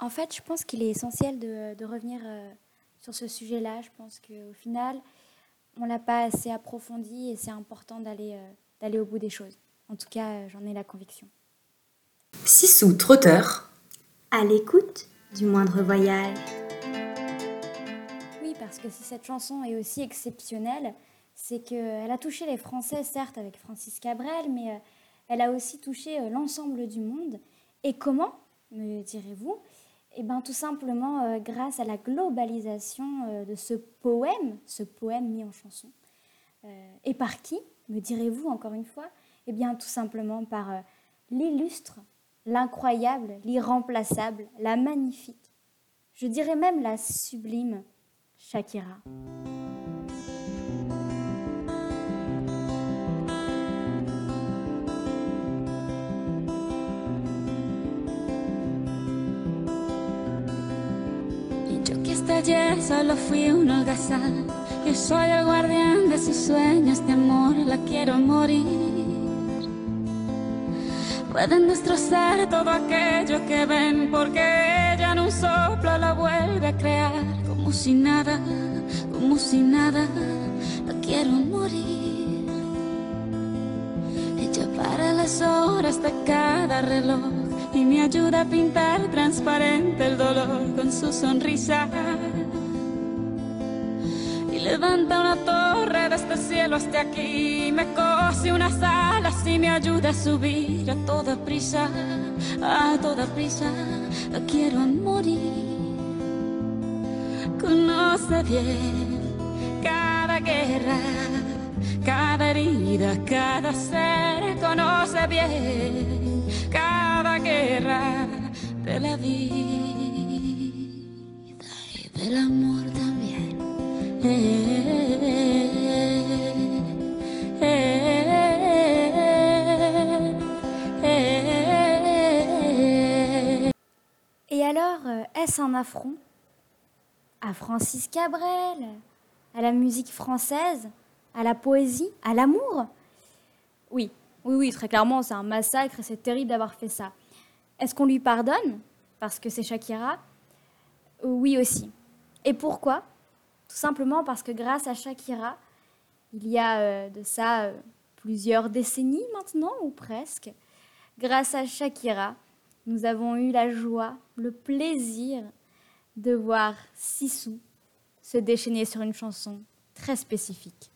En fait, je pense qu'il est essentiel de, de revenir euh, sur ce sujet-là. Je pense qu'au final, on l'a pas assez approfondi et c'est important d'aller euh, d'aller au bout des choses. En tout cas, euh, j'en ai la conviction. Sissou Trotteur. À l'écoute du moindre voyage. Oui, parce que si cette chanson est aussi exceptionnelle, c'est qu'elle a touché les Français, certes, avec Francis Cabrel, mais euh, elle a aussi touché l'ensemble du monde. Et comment, me direz-vous? Eh bien, tout simplement euh, grâce à la globalisation euh, de ce poème, ce poème mis en chanson. Euh, et par qui, me direz-vous encore une fois? Eh bien, tout simplement par l'illustre, l'incroyable, l'irremplaçable, la magnifique, je dirais même la sublime Shakira. Hasta ayer solo fui un holgazán. Yo soy el guardián de sus sueños de amor, la quiero morir. Pueden destrozar todo aquello que ven, porque ella en un soplo la vuelve a crear. Como si nada, como si nada, la quiero morir. Ella para las horas de cada reloj y me ayuda a pintar transparente el dolor con su sonrisa. Y levanta una torre desde el cielo hasta aquí, me cose unas alas y me ayuda a subir a toda prisa, a toda prisa. Quiero morir. Conoce bien cada guerra, cada herida, cada ser. Conoce bien cada guerra de la vida y del amor también. Et alors, euh, est-ce un affront à Francis Cabrel, à la musique française, à la poésie, à l'amour? Oui, oui, oui, très clairement, c'est un massacre c'est terrible d'avoir fait ça. Est-ce qu'on lui pardonne? Parce que c'est Shakira? Oui aussi. Et pourquoi? Simplement parce que grâce à Shakira, il y a euh, de ça euh, plusieurs décennies maintenant, ou presque, grâce à Shakira, nous avons eu la joie, le plaisir de voir Sissou se déchaîner sur une chanson très spécifique.